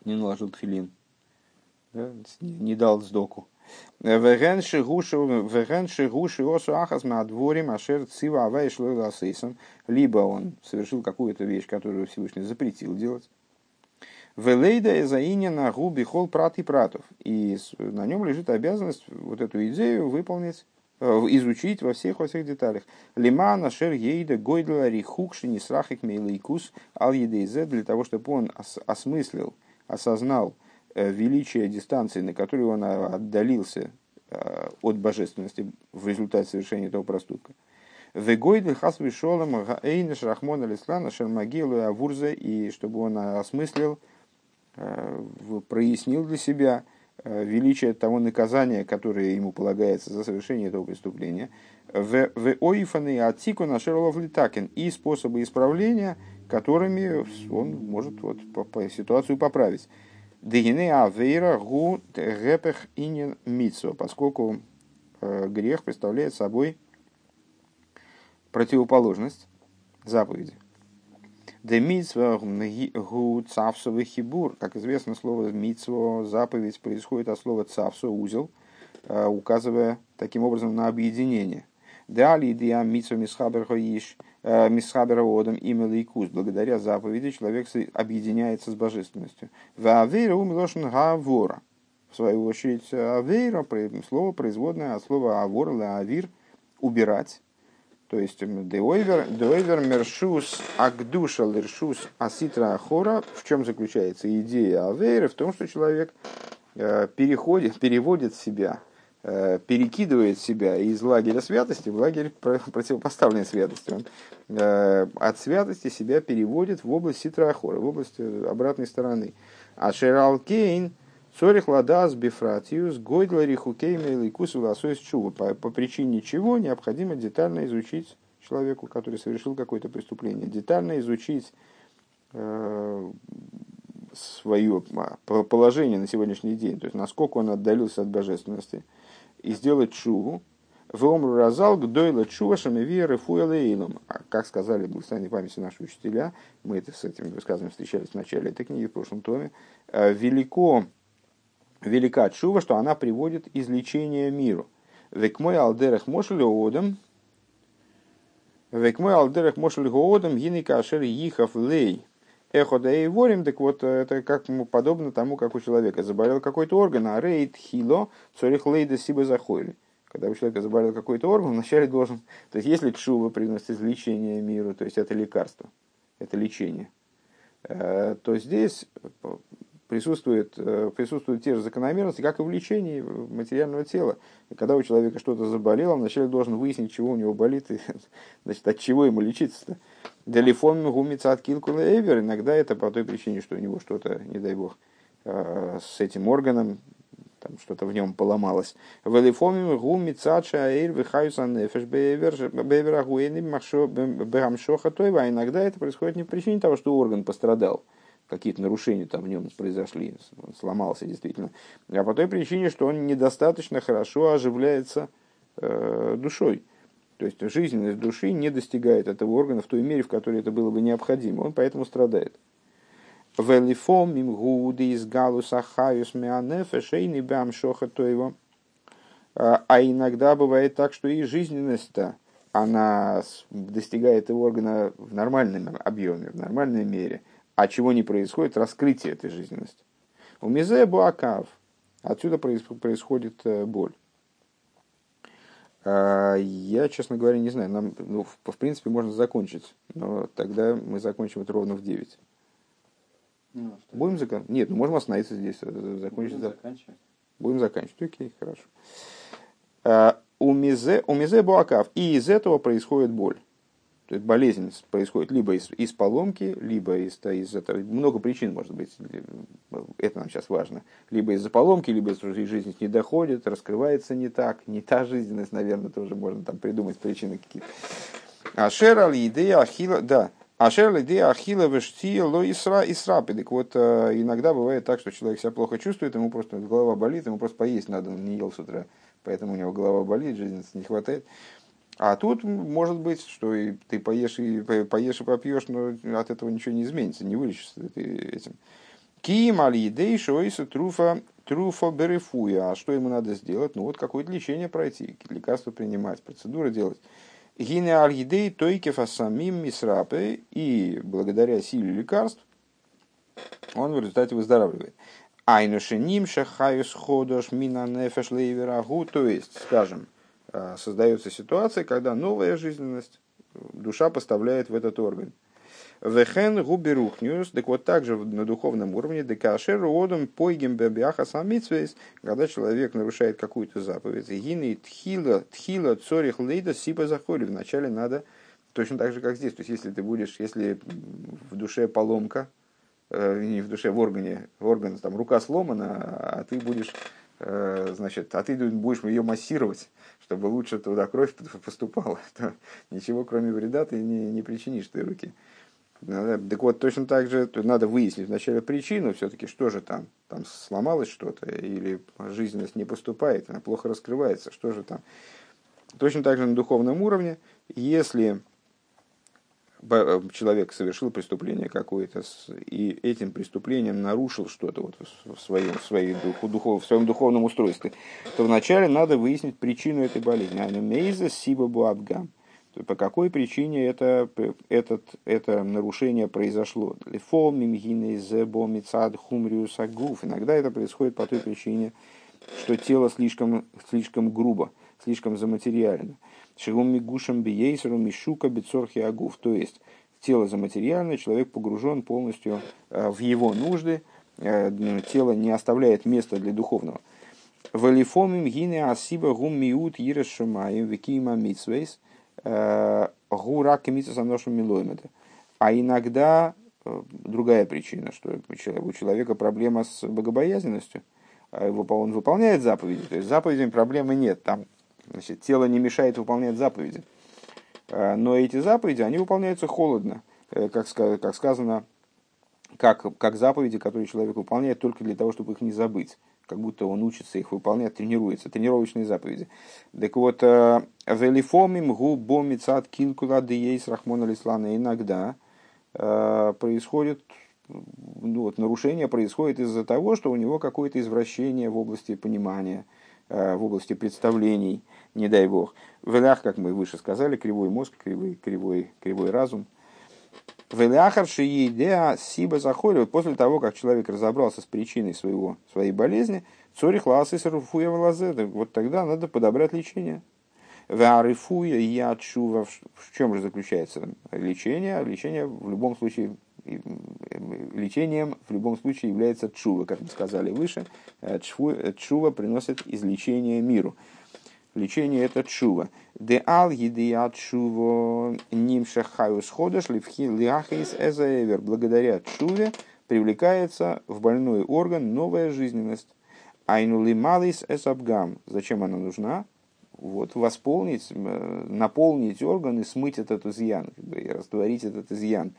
Не наложил тфилин да, не дал сдоку. Веген шигуши осу ахас дворим ашер цива авай Либо он совершил какую-то вещь, которую Всевышний запретил делать. Велейда эзаиня на губи хол прат и пратов. И на нем лежит обязанность вот эту идею выполнить, э, изучить во всех, во всех деталях. Лимана шер ейда гойдла рихукши нисрахик мейлайкус ал едейзе, для того, чтобы он осмыслил, осознал, Э, величие дистанции, на которую он а, отдалился э, от божественности в результате совершения этого проступка. Вегойд хас вишолом эйнеш рахмон алислана шермагилу авурзе, и чтобы он осмыслил, э, прояснил для себя величие того наказания, которое ему полагается за совершение этого преступления. В оифаны атику на шерлов литакен и способы исправления, которыми он может вот, по, по ситуацию поправить. Дегине авейра гу гепех инин митсо, поскольку э, грех представляет собой противоположность заповеди. Де митсва гу цавсовый хибур. Как известно, слово митсво, заповедь, происходит от слова цавсо, узел, э, указывая таким образом на объединение. Дали диа митсва мисхабер Э, Одам имя Лейкус. Благодаря заповеди человек объединяется с божественностью. Вавейра умилошен гавора. В свою очередь, авейра, слово производное от слова авор, авир, убирать. То есть, деойвер мершус агдуша лершус аситра ахора. В чем заключается идея авейра? В том, что человек э, переходит, переводит себя Э, перекидывает себя из лагеря святости в лагерь противопоставленной святости. Он э, от святости себя переводит в область ситрахора, в область обратной стороны. А Шерал Кейн, Цорих Ладас Бифратиус, Гойдла Рихукейна и Кусу Ласойс Чува. По, причине чего необходимо детально изучить человеку, который совершил какое-то преступление, детально изучить э, свое а, положение на сегодняшний день, то есть насколько он отдалился от божественности, и сделать шуву. Вомру разал гдойла чува шамевия фуэлейлом. А как сказали в благословенной памяти наши учителя, мы это с этим высказыванием встречались в начале этой книги, в прошлом томе, э, велико, велика чува, что она приводит излечение миру. Век мой алдерах мошель одам, век мой алдерах мошель одам, гиника ашер ихав лей. Эхо да и ворим, так вот, это как подобно тому, как у человека заболел какой-то орган, а рейд хило, цорих лейда сиба захойли. Когда у человека заболел какой-то орган, вначале должен... То есть, если чува приносит излечение миру, то есть, это лекарство, это лечение, э, то здесь присутствуют, э, присутствуют те же закономерности, как и в лечении материального тела. Когда у человека что-то заболело, он вначале должен выяснить, чего у него болит, и значит, от чего ему лечиться-то. Делифон гумица от килкула эвер. Иногда это по той причине, что у него что-то, не дай бог, э, с этим органом, там что-то в нем поломалось. Велифомим гуми цача аир вихаюса нефеш бевер агуэни бегамшоха тойва. Иногда это происходит не по причине того, что орган пострадал, какие-то нарушения там в нем произошли, он сломался действительно, а по той причине, что он недостаточно хорошо оживляется э, душой. То есть жизненность души не достигает этого органа в той мере, в которой это было бы необходимо. Он поэтому страдает. Велифом им гуди из галуса хаюс меанефешейни бам шоха его. А, а иногда бывает так, что и жизненность-то, она достигает его органа в нормальном объеме, в нормальной мере. А чего не происходит? Раскрытие этой жизненности. У мизе буакав. Отсюда происходит э, боль. А, я, честно говоря, не знаю. Нам, ну, в, принципе, можно закончить, но тогда мы закончим это ровно в 9. Ну, Будем заканчивать? Нет, ну можем остановиться здесь, э, закончить. Будем заканчивать. Будем заканчивать. Окей, хорошо. А, у мизе, у мизе буакав. И из этого происходит боль. То есть болезнь происходит либо из, из поломки, либо из, из этого. Много причин может быть. Это нам сейчас важно. Либо из-за поломки, либо из-за жизненность не доходит, раскрывается не так. Не та жизненность, наверное, тоже можно там придумать причины какие-то. Ашер идея ахила, да. Ашер идея ахила вешти ло исра исрапидик. Вот э, иногда бывает так, что человек себя плохо чувствует, ему просто голова болит, ему просто поесть надо, он не ел с утра, поэтому у него голова болит, жизненности не хватает. А тут может быть, что и ты поешь и, поешь и попьешь, но от этого ничего не изменится, не вылечишься ты этим. Киим алидей шоиса труфа труфа берефуя. А что ему надо сделать? Ну вот какое-то лечение пройти, лекарства принимать, процедуры делать. Гине алидей тойкефа самим мисрапы. И благодаря силе лекарств он в результате выздоравливает. Айнушеним шахаюс ходош мина нефеш лейверагу. То есть, скажем, создается ситуация, когда новая жизненность душа поставляет в этот орган. Вехен губерухнюс, так вот также на духовном уровне, декашер одом пойгем бебяха самицвейс, когда человек нарушает какую-то заповедь, гины тхила, тхила цорих лейда сипа заходи, вначале надо, точно так же, как здесь, то есть если ты будешь, если в душе поломка, э, не в душе, в органе, орган, там рука сломана, а ты будешь Э, значит, а ты будешь ее массировать, чтобы лучше туда кровь поступала, то ничего кроме вреда ты не, не причинишь ты руки. Так вот, точно так же надо выяснить вначале причину, все-таки, что же там, там сломалось что-то, или жизненность не поступает, она плохо раскрывается, что же там. Точно так же на духовном уровне, если человек совершил преступление какое-то и этим преступлением нарушил что-то вот в, своем, в, своей духов, в своем духовном устройстве, то вначале надо выяснить причину этой болезни. Анумейза сиба буабгам. По какой причине это, этот, это нарушение произошло? Иногда это происходит по той причине, что тело слишком, слишком грубо, слишком заматериально. Шигум мигушам биейсеру мишука бицорхи агуф. То есть тело заматериальное, человек погружен полностью э, в его нужды, э, тело не оставляет места для духовного. Валифомим гине асиба гум миут ирес шумаем викима митсвейс э, гура кемитса нашим милоймета. А иногда другая причина, что у человека проблема с богобоязненностью. А он выполняет заповеди, то есть заповедями проблемы нет. Там Значит, тело не мешает выполнять заповеди. А, но эти заповеди, они выполняются холодно, э, как, как сказано, как, как заповеди, которые человек выполняет только для того, чтобы их не забыть. Как будто он учится их выполнять, тренируется. Тренировочные заповеди. Так вот, э, велифомим губо мицат килкула деейс рахмона лислана иногда э, происходит ну, вот, нарушение происходит из-за того, что у него какое-то извращение в области понимания – Э, в области представлений, не дай бог. В Элях, как мы выше сказали, кривой мозг, кривой, кривой, кривой разум. В Элях идея сиба заходит после того, как человек разобрался с причиной своего, своей болезни, цорих ласы саруфуя вот тогда надо подобрать лечение. Варифуя я чува. В чем же заключается лечение? Лечение в любом случае лечением в любом случае является чува, как мы сказали выше. Чува приносит излечение миру. Лечение это чува. Де ал едият чуво нимша хаюс ходыш ливхи лиахис эзаевер. Благодаря чуве привлекается в больной орган новая жизненность. Айнули малис эсабгам. Зачем она нужна? Вот восполнить, наполнить орган и смыть этот изъян, как бы, растворить этот изъян,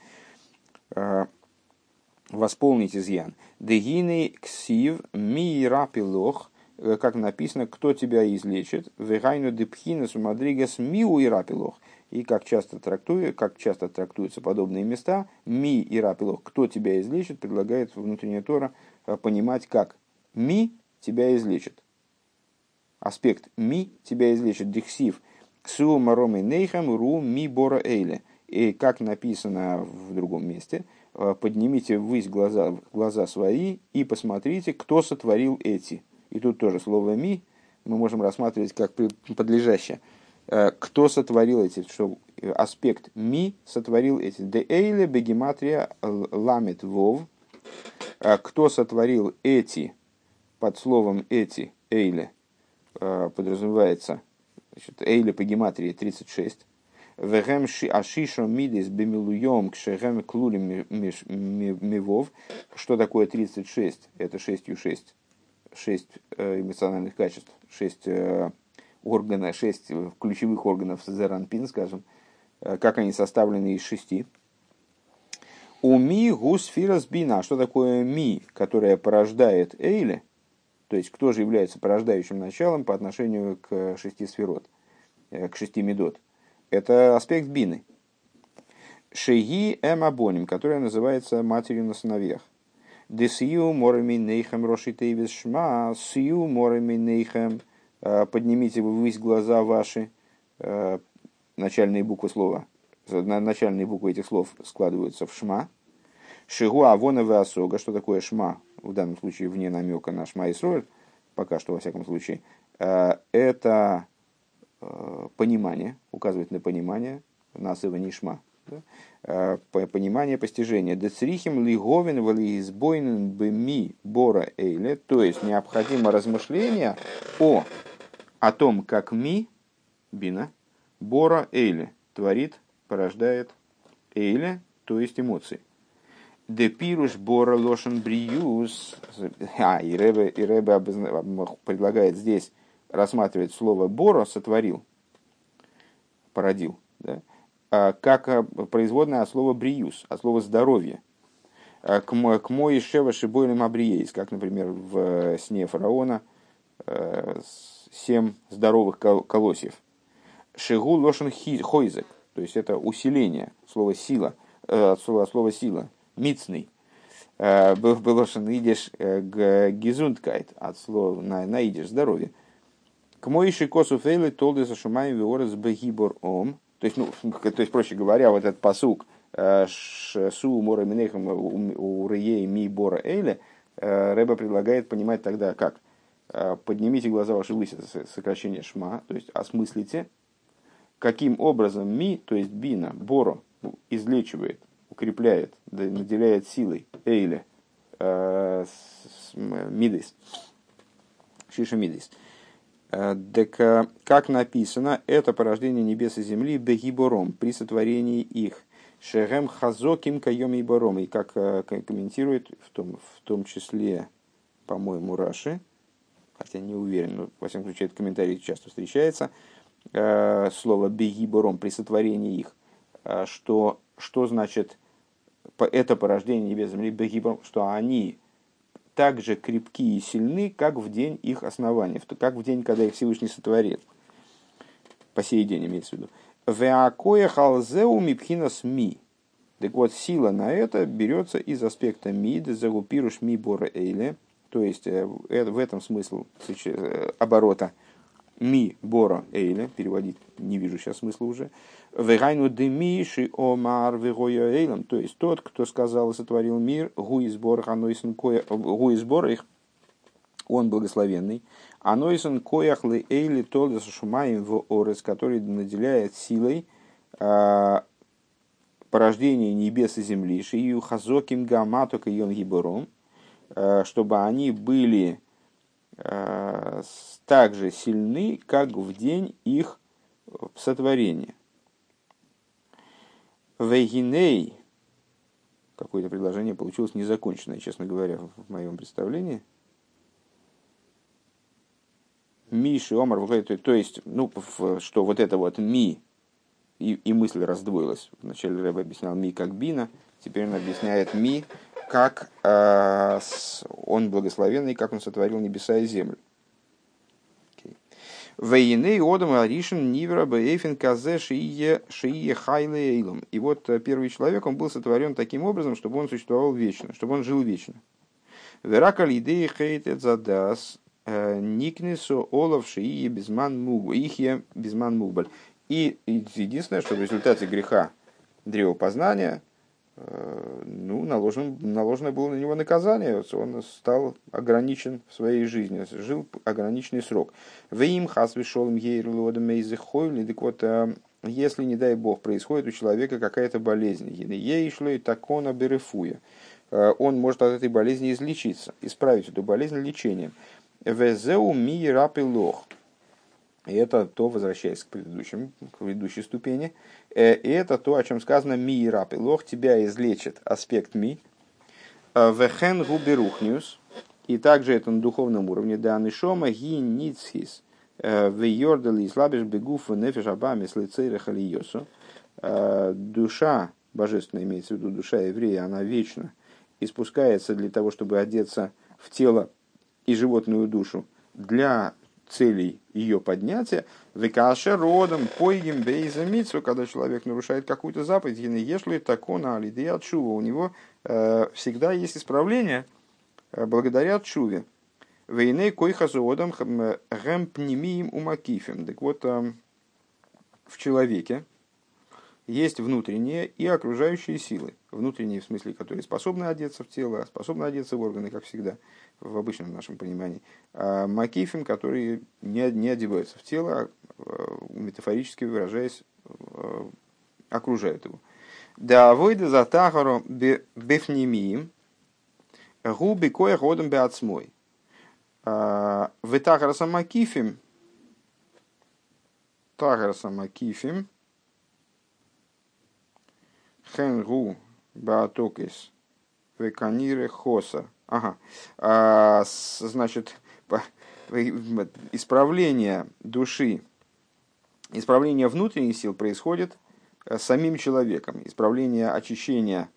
восполнить изъян. Дегины ксив ми рапилох, э, как написано, кто тебя излечит, вегайну депхинес мадригас миу и как часто, трактует, как часто трактуются подобные места, ми и кто тебя излечит, предлагает внутренняя Тора э, понимать как ми тебя излечит. Аспект ми тебя излечит. Дихсив. Ксу маромы нейхам ру ми бора эйле. И как написано в другом месте, э, поднимите ввысь глаза, глаза свои и посмотрите, кто сотворил эти. И тут тоже слово ми мы можем рассматривать как подлежащее. Э, кто сотворил эти, что аспект ми сотворил эти. Де эйле бегематрия ламет вов. Э, кто сотворил эти, под словом эти, эйле, Э, подразумевается значит, Эйли по гематрии 36. Вегем ашишо мидис бемилуем кшегем клулем мивов. Что такое 36? Это 6 6. 6 эмоциональных качеств, 6 э, органов, 6 ключевых органов Зеранпин, скажем, э, как они составлены из шести. У ми гусфирас бина. Что такое ми, которая порождает Эйли? То есть, кто же является порождающим началом по отношению к шести сферот, э, к шести медот? Это аспект бины. Шеги эм абоним, которая называется матерью на сыновьях. Десию морами нейхем рошитейвис шма, сию морами нейхем, э, поднимите вы ввысь глаза ваши, э, начальные буквы слова, начальные буквы этих слов складываются в шма. Шигу авона осога, что такое шма? в данном случае вне намека на Шма Исроль, пока что во всяком случае, э, это понимание, указывает на понимание, на не Шма, да? Э, понимание постижения. Децрихим лиговин валиизбойнен беми бора эйле, то есть необходимо размышление о, о том, как ми, бина, бора эйле, творит, порождает эйле, то есть эмоции. Депируш бора лошен бриюс. А, и Рэбе, и Рэбе предлагает здесь рассматривать слово бора сотворил, породил, да, а, как а, производное от слова бриюс, от слова здоровье. А, к мой шева шибойлем абриейс, как, например, в сне фараона семь здоровых колосьев. Шигу лошен хойзек, то есть это усиление, слово сила, слово, слово сила мицный. Э, было что идешь к гизундкайт, от слова на, на идиш здоровье. К моиши косу фейлы толды за шумаем виорес бегибор ом. То есть, ну, то есть, проще говоря, вот этот посук э, су мора минехам у рее ми бора эйле, э, Рэба предлагает понимать тогда как? Поднимите глаза ваши высь, это сокращение шма, то есть осмыслите, каким образом ми, то есть бина, боро, излечивает укрепляет, наделяет силой, эйле, э, мидис, шиша мидис. Э, так, э, как написано, это порождение небес и земли бегибором при сотворении их. Шерем хазоким кайом и бором. И как комментирует, в том, в том числе, по-моему, Раши, хотя не уверен, но, во всяком случае, этот комментарий часто встречается, слово бегибором при сотворении их, что что значит это порождение небес земли Бегибром, что они так же крепки и сильны, как в день их основания, как в день, когда их Всевышний сотворил. По сей день имеется в виду. Веакоя халзеу мипхинас ми. Так вот, сила на это берется из аспекта ми, загупируш ми бора эйле, то есть э, в этом смысл э, оборота ми бора эйле, переводить не вижу сейчас смысла уже, Вегайну демиши омар вегоя эйлам. То есть тот, кто сказал и сотворил мир, гуизбор ханойсен коя, гуизбор их, он благословенный. Анойсен коях ле эйли толдес шумаем в орес, который наделяет силой а, порождение небес и земли, шию хазоким гаматок и гибором, а, чтобы они были так же сильны, как в день их сотворения. Вейгиней, какое-то предложение получилось незаконченное, честно говоря, в моем представлении. Миши, Омар, то есть, ну, что вот это вот ми, и, и мысль раздвоилась. Вначале Рэб объяснял ми как бина, теперь он объясняет ми как э, он благословенный, как он сотворил небеса и землю. Вейней одам аришин нивра бейфин казе шие хайле эйлом. И вот э, первый человек, он был сотворен таким образом, чтобы он существовал вечно, чтобы он жил вечно. Верака лидей хейтет задас э, никнесу олов шие безман мугу, ихе безман мугбаль. И единственное, что в результате греха древопознания ну, наложен, наложено было на него наказание, он стал ограничен в своей жизни, жил ограниченный срок. В им хас вишел хойли, так вот, э, если, не дай бог, происходит у человека какая-то болезнь, ей шло и такона берефуя, э, он может от этой болезни излечиться, исправить эту болезнь лечением. Везеу ми рапи лох. И это то, возвращаясь к предыдущим, к предыдущей ступени, э, и это то, о чем сказано «ми и раб». Лох тебя излечит аспект «ми». Э, Вехен губерухниус. И также это на духовном уровне. Да нишома ги ницхис. Э, Вейордали слабиш бегуфу нефиш абами слицейрах Душа божественная, имеется в виду душа еврея, она вечна и спускается для того, чтобы одеться в тело и животную душу для целей ее поднятия, векаше родом, поигим бейзамицу, когда человек нарушает какую-то заповедь, если такона алиды отшува, у него э, всегда есть исправление э, благодаря чуве. Вейней койхазуодом гэмпнемием умакифем. Так вот, э, в человеке есть внутренние и окружающие силы. Внутренние, в смысле, которые способны одеться в тело, способны одеться в органы, как всегда – в обычном нашем понимании, а макифим, которые не, не одеваются в тело, а, метафорически выражаясь, а, окружают его. Да выйда за тахару бефнемием, губи кое годом беацмой. В тахараса макифим, тахараса макифим, хенгу баатокис, веканире хоса – Ага. А, значит, исправление души, исправление внутренних сил происходит э, самим человеком. Исправление очищения,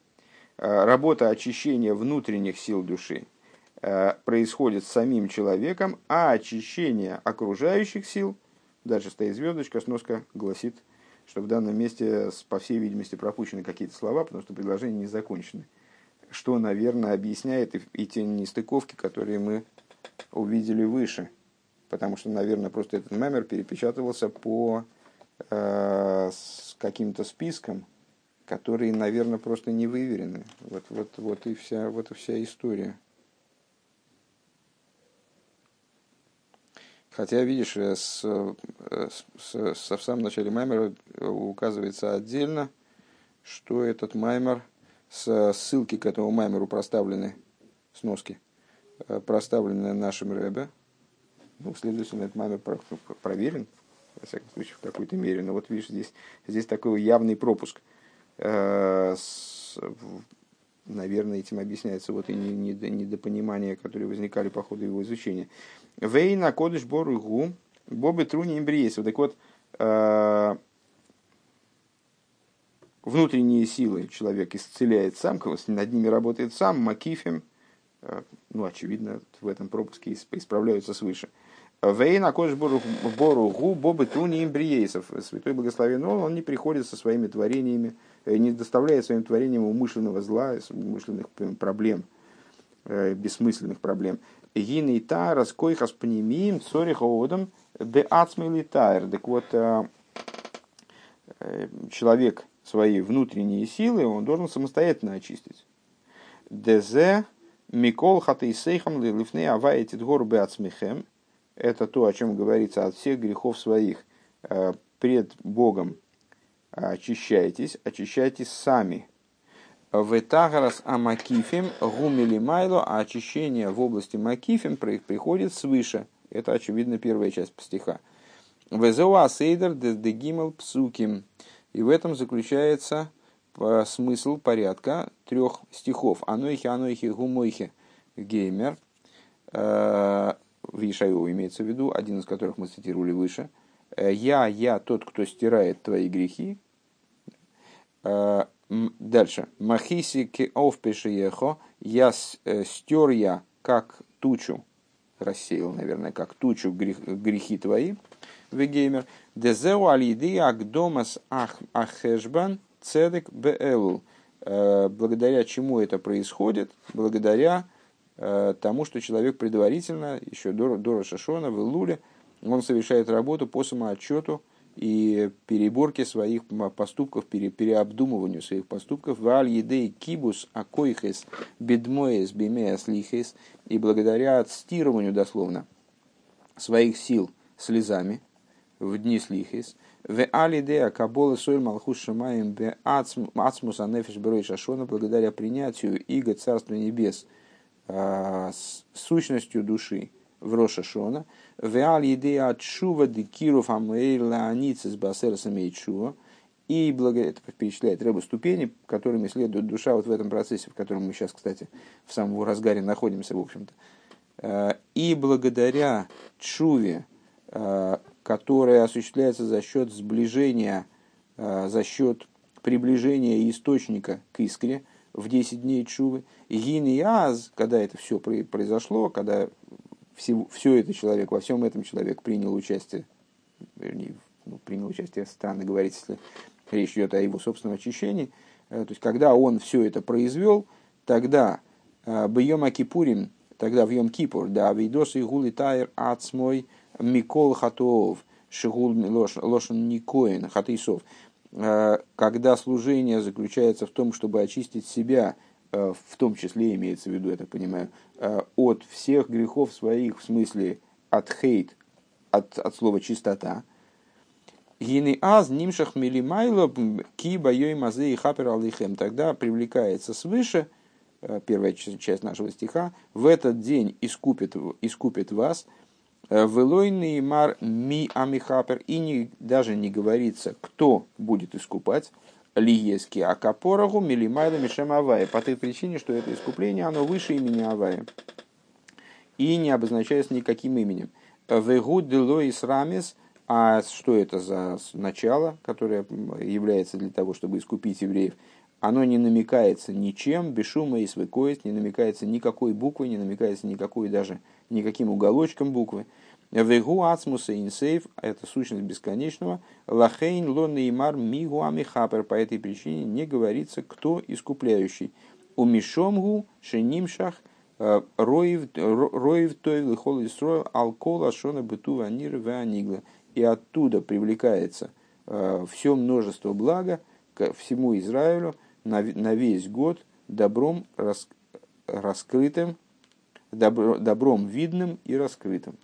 э, работа очищения внутренних сил души э, происходит самим человеком, а очищение окружающих сил, дальше стоит звездочка, сноска гласит, что в данном месте, по всей видимости, пропущены какие-то слова, потому что предложения не закончены что, наверное, объясняет и те нестыковки, которые мы увидели выше. Потому что, наверное, просто этот мемер перепечатывался по э, с каким-то спискам, которые, наверное, просто не выверены. Вот, вот, вот, и вся, вот и вся история. Хотя, видишь, э, с, э, с, с, в самом начале маймера указывается отдельно, что этот маймер – с ссылки к этому маймеру проставлены, сноски, э, проставлены нашим Рэбе. Ну, следовательно, этот маймер проверен, во всяком случае, в какой-то мере. Но вот видишь, здесь, здесь такой явный пропуск. Э, наверное, этим объясняется вот и недопонимание, которые возникали по ходу его изучения. Вейна кодыш бору гу, бобы труни имбриесов. Так вот, э, внутренние силы человек исцеляет сам, над ними работает сам, макифем, э, ну, очевидно, в этом пропуске исправляются свыше. Вейна кодж бору гу бобы туни имбриейсов. Святой благословен он, он не приходит со своими творениями, не доставляет своим творениям умышленного зла, умышленных проблем, э, бессмысленных проблем. Гины та раскойхас пнемием цориха одам де ацмелитайр. Так вот, человек свои внутренние силы, он должен самостоятельно очистить. Дезе Микол Хатейсейхам Лифней Аваетит Горбе Ацмихем. Это то, о чем говорится от всех грехов своих э, пред Богом. Очищайтесь, очищайтесь сами. Ветагарас амакифим гумили майло, а очищение в области макифим приходит свыше. Это, очевидно, первая часть стиха. Везеуа сейдер дегимал псуким. И в этом заключается э, смысл порядка трех стихов. Анойхи, анойхи, гумойхи, геймер. Э, в Ишаю имеется в виду, один из которых мы цитировали выше. Э, я, я тот, кто стирает твои грехи. Дальше. Махиси ке овпешиехо. Я стер я, как тучу. Рассеял, наверное, как тучу грех, грехи твои. Вегеймер. Дезеу алиды агдомас ахешбан цедек беэлу. Э, благодаря чему это происходит? Благодаря э, тому, что человек предварительно, еще до, до Рашашона, в Илуле, он совершает работу по самоотчету и переборке своих поступков, пере, переобдумыванию своих поступков. Валь едей кибус акойхес бедмоес бимеас лихес. И благодаря отстирыванию, дословно, своих сил слезами, в дни слихис. В алидея кабола соль малхус шамаем бе ацмус анефиш берой шашона благодаря принятию иго Царства Небес а, сущностью души в Рошашона. В алидея от шува декиров амейла аницис басерсами чува. И благо... это перечисляет рыба ступени, которыми следует душа вот в этом процессе, в котором мы сейчас, кстати, в самом разгаре находимся, в общем-то. А, и благодаря чуве, а, которая осуществляется за счет сближения, э, за счет приближения источника к искре в 10 дней чувы. Гин и аз, когда это все произошло, когда все, все это человек, во всем этом человек принял участие, вернее, ну, принял участие, странно говорить, если речь идет о его собственном очищении, э, то есть когда он все это произвел, тогда э, Бьем Акипурим, тогда в Йом Кипур, да, Вейдос и Гули Тайр Ацмой – Микол Хатуов, Шигул Лошен Никоин, Хатейсов, э, когда служение заключается в том, чтобы очистить себя, в том числе имеется в виду, я так понимаю, э, от всех грехов своих, в смысле от хейт, от, от слова чистота, Гины аз нимшах милимайло киба йой мазе и хапер алихем. Тогда привлекается свыше, первая часть нашего стиха, в этот день искупит, искупит вас – Велойный мар ми амихапер. И не, даже не говорится, кто будет искупать. Лиески акапорагу милимайда мишем авая. По той причине, что это искупление, оно выше имени Авая. И не обозначается никаким именем. Вегуд делоис рамес. А что это за начало, которое является для того, чтобы искупить евреев? Оно не намекается ничем, без шума и свыкость, не намекается никакой буквой, не намекается никакой даже никаким уголочком буквы. Вегу ацмуса инсейв – это сущность бесконечного. Лахейн лон неймар мигу амихапер. По этой причине не говорится, кто искупляющий. У мишомгу шенимшах э, роев той лихол исроил алкола шона быту ванир ванигла. И оттуда привлекается э, все множество блага к всему Израилю на весь год добром раскрытым, добром видным и раскрытым.